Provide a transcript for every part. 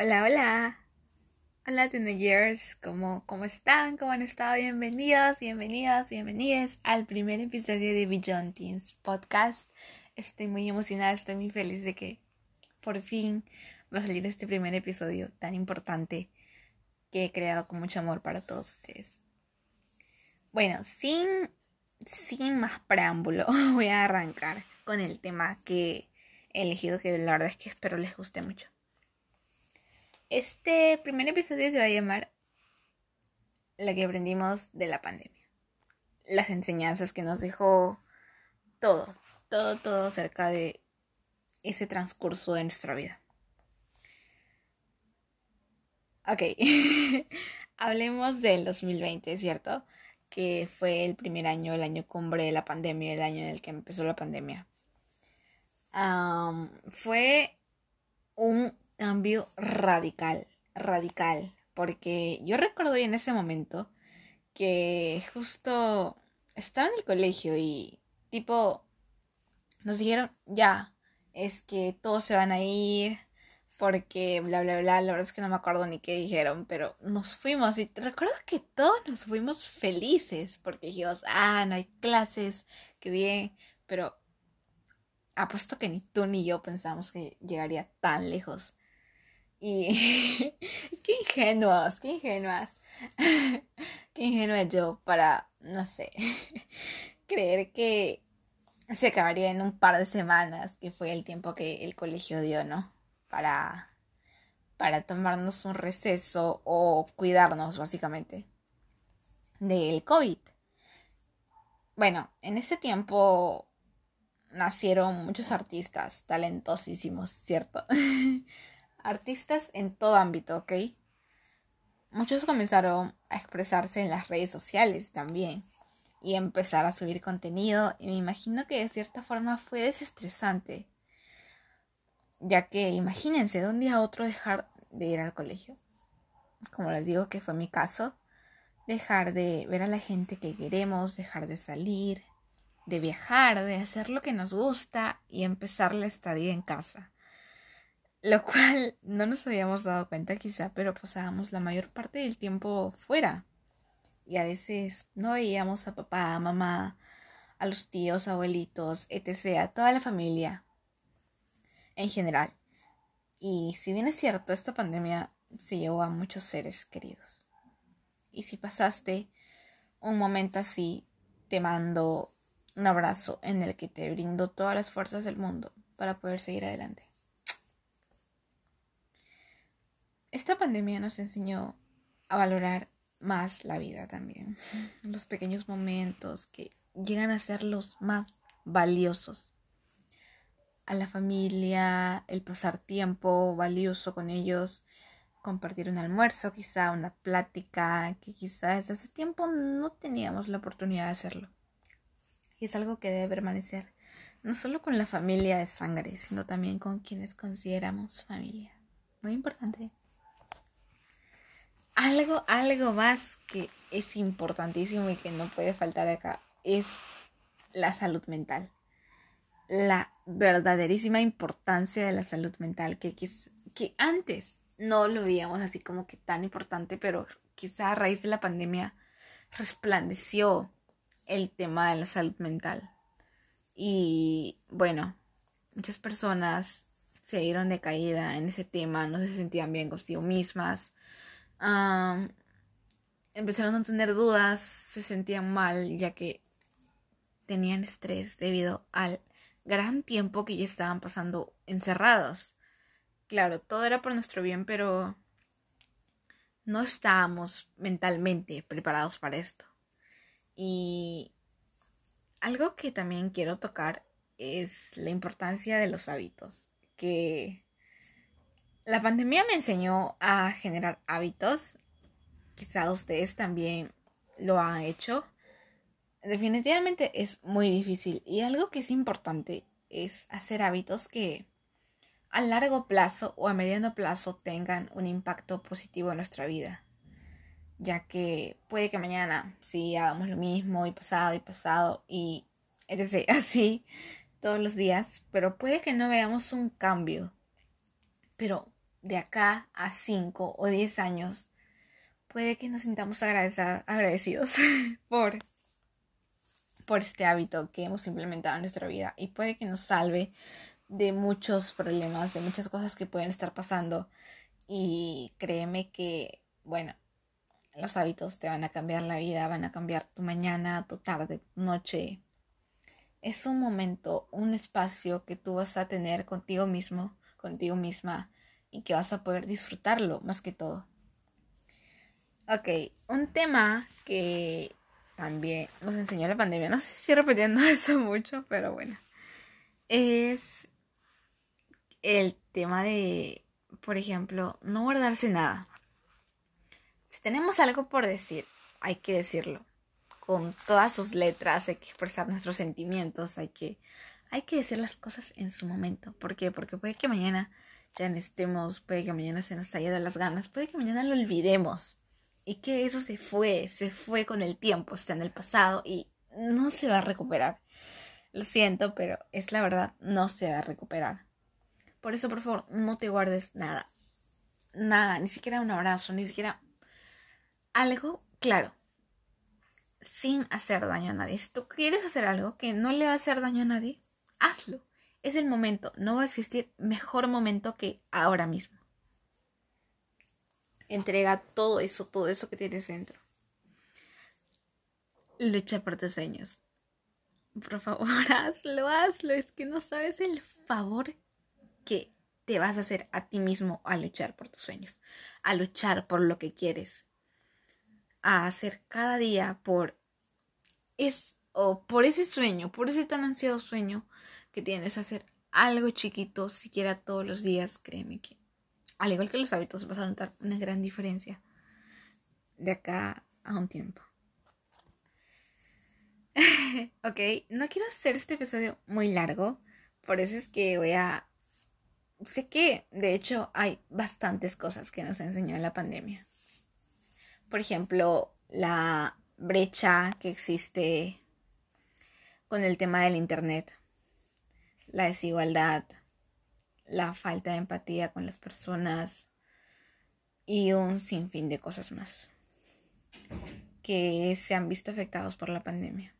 Hola, hola. Hola, teenagers. ¿Cómo, ¿Cómo están? ¿Cómo han estado? Bienvenidos, bienvenidas, bienvenidas al primer episodio de Beyond Teens Podcast. Estoy muy emocionada, estoy muy feliz de que por fin va a salir este primer episodio tan importante que he creado con mucho amor para todos ustedes. Bueno, sin, sin más preámbulo, voy a arrancar con el tema que he elegido, que la verdad es que espero les guste mucho. Este primer episodio se va a llamar Lo que aprendimos de la pandemia. Las enseñanzas que nos dejó todo, todo, todo acerca de ese transcurso de nuestra vida. Ok, hablemos del 2020, ¿cierto? Que fue el primer año, el año cumbre de la pandemia, el año en el que empezó la pandemia. fue un cambio radical, radical, porque yo recuerdo bien ese momento que justo estaba en el colegio y tipo nos dijeron, ya, es que todos se van a ir porque bla bla bla, la verdad es que no me acuerdo ni qué dijeron, pero nos fuimos y recuerdo que todos nos fuimos felices porque dijimos, ah, no hay clases, qué bien, pero apuesto que ni tú ni yo pensamos que llegaría tan lejos. Y qué ingenuos, qué ingenuas. qué ingenua yo para, no sé, creer que se acabaría en un par de semanas, que fue el tiempo que el colegio dio, ¿no? Para, para tomarnos un receso o cuidarnos, básicamente, del COVID. Bueno, en ese tiempo nacieron muchos artistas talentosísimos, ¿cierto? Artistas en todo ámbito, ¿ok? Muchos comenzaron a expresarse en las redes sociales también y empezar a subir contenido y me imagino que de cierta forma fue desestresante, ya que imagínense de un día a otro dejar de ir al colegio, como les digo que fue mi caso, dejar de ver a la gente que queremos, dejar de salir, de viajar, de hacer lo que nos gusta y empezar la estadía en casa lo cual no nos habíamos dado cuenta quizá, pero pasábamos la mayor parte del tiempo fuera. Y a veces no veíamos a papá, a mamá, a los tíos, abuelitos, etc., toda la familia en general. Y si bien es cierto, esta pandemia se llevó a muchos seres queridos. Y si pasaste un momento así, te mando un abrazo en el que te brindo todas las fuerzas del mundo para poder seguir adelante. Esta pandemia nos enseñó a valorar más la vida también. Los pequeños momentos que llegan a ser los más valiosos. A la familia, el pasar tiempo valioso con ellos, compartir un almuerzo, quizá una plática, que quizás desde hace tiempo no teníamos la oportunidad de hacerlo. Y es algo que debe permanecer, no solo con la familia de sangre, sino también con quienes consideramos familia. Muy importante algo, algo más que es importantísimo y que no puede faltar acá es la salud mental. La verdaderísima importancia de la salud mental, que, que antes no lo veíamos así como que tan importante, pero quizá a raíz de la pandemia resplandeció el tema de la salud mental. Y bueno, muchas personas se dieron de caída en ese tema, no se sentían bien consigo mismas, empezaron a tener dudas, se sentían mal, ya que tenían estrés debido al gran tiempo que ya estaban pasando encerrados. Claro, todo era por nuestro bien, pero no estábamos mentalmente preparados para esto. Y algo que también quiero tocar es la importancia de los hábitos, que la pandemia me enseñó a generar hábitos. Quizá ustedes también lo han hecho. Definitivamente es muy difícil y algo que es importante es hacer hábitos que a largo plazo o a mediano plazo tengan un impacto positivo en nuestra vida. Ya que puede que mañana sí hagamos lo mismo y pasado y pasado y etc. así todos los días, pero puede que no veamos un cambio. Pero de acá a 5 o 10 años, puede que nos sintamos agradecidos por, por este hábito que hemos implementado en nuestra vida y puede que nos salve de muchos problemas, de muchas cosas que pueden estar pasando. Y créeme que, bueno, los hábitos te van a cambiar la vida, van a cambiar tu mañana, tu tarde, tu noche. Es un momento, un espacio que tú vas a tener contigo mismo, contigo misma, y que vas a poder disfrutarlo más que todo. Ok, un tema que también nos enseñó la pandemia, no sé si repitiendo eso mucho, pero bueno, es el tema de, por ejemplo, no guardarse nada. Si tenemos algo por decir, hay que decirlo. Con todas sus letras, hay que expresar nuestros sentimientos, hay que, hay que decir las cosas en su momento. ¿Por qué? Porque puede que mañana ya no estemos, puede que mañana se nos haya de las ganas, puede que mañana lo olvidemos. Y que eso se fue, se fue con el tiempo, está en el pasado y no se va a recuperar. Lo siento, pero es la verdad, no se va a recuperar. Por eso, por favor, no te guardes nada. Nada, ni siquiera un abrazo, ni siquiera algo claro. Sin hacer daño a nadie. Si tú quieres hacer algo que no le va a hacer daño a nadie, hazlo. Es el momento. No va a existir mejor momento que ahora mismo. Entrega todo eso, todo eso que tienes dentro. Lucha por tus sueños. Por favor, hazlo, hazlo. Es que no sabes el favor que te vas a hacer a ti mismo a luchar por tus sueños, a luchar por lo que quieres, a hacer cada día por es o por ese sueño, por ese tan ansiado sueño que tienes, hacer algo chiquito, siquiera todos los días, créeme que al igual que los hábitos vas a notar una gran diferencia de acá a un tiempo. ok, no quiero hacer este episodio muy largo, por eso es que voy a sé que, de hecho, hay bastantes cosas que nos enseñó la pandemia. Por ejemplo, la brecha que existe con el tema del Internet, la desigualdad, la falta de empatía con las personas y un sinfín de cosas más que se han visto afectados por la pandemia.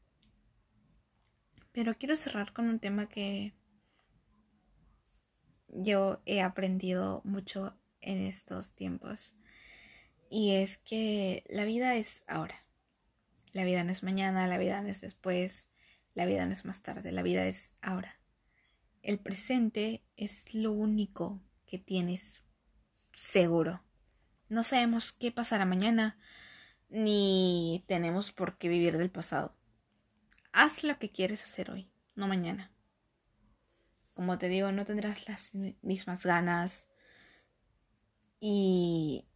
Pero quiero cerrar con un tema que yo he aprendido mucho en estos tiempos. Y es que la vida es ahora. La vida no es mañana, la vida no es después, la vida no es más tarde, la vida es ahora. El presente es lo único que tienes seguro. No sabemos qué pasará mañana, ni tenemos por qué vivir del pasado. Haz lo que quieres hacer hoy, no mañana como te digo, no tendrás las mismas ganas y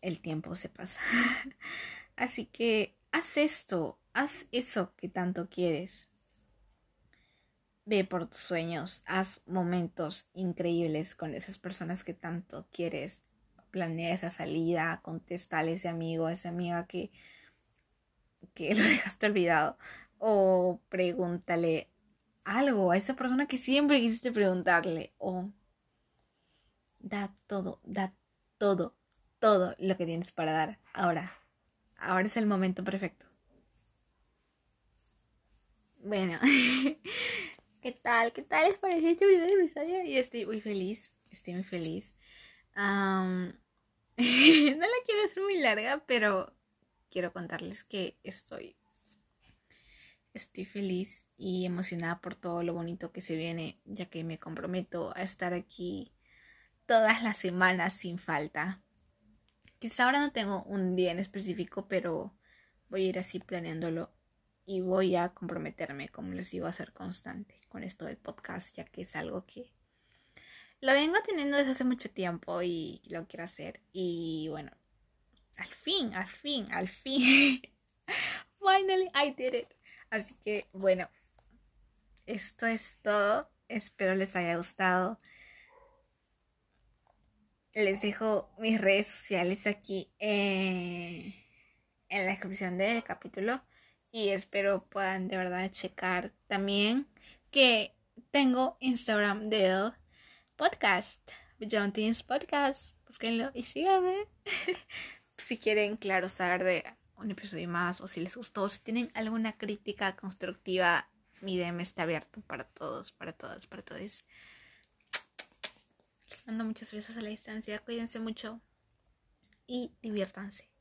el tiempo se pasa. Así que haz esto, haz eso que tanto quieres. Ve por tus sueños, haz momentos increíbles con esas personas que tanto quieres. Planea esa salida, contestale a ese amigo, a esa amiga que, que lo dejaste olvidado. O pregúntale algo a esa persona que siempre quisiste preguntarle o da todo, da todo, todo lo que tienes para dar. Ahora, ahora es el momento perfecto. Bueno, ¿qué tal? ¿Qué tal les pareció este primer episodio? Yo estoy muy feliz, estoy muy feliz. no la quiero hacer muy larga, pero quiero contarles que estoy Estoy feliz y emocionada por todo lo bonito que se viene, ya que me comprometo a estar aquí todas las semanas sin falta. Quizá ahora no tengo un día en específico, pero voy a ir así planeándolo y voy a comprometerme, como les digo, a ser constante con esto del podcast, ya que es algo que lo vengo teniendo desde hace mucho tiempo y lo quiero hacer. Y bueno, al fin, al fin, al fin. Finally, I did it. Así que bueno, esto es todo. Espero les haya gustado. Les dejo mis redes sociales aquí en la descripción del capítulo. Y espero puedan de verdad checar también que tengo Instagram del podcast. John Teens Podcast. Búsquenlo y síganme. si quieren, claro, saber de un episodio más o si les gustó, si tienen alguna crítica constructiva, mi DM está abierto para todos, para todas, para todos. Les mando muchos besos a la distancia, cuídense mucho y diviértanse.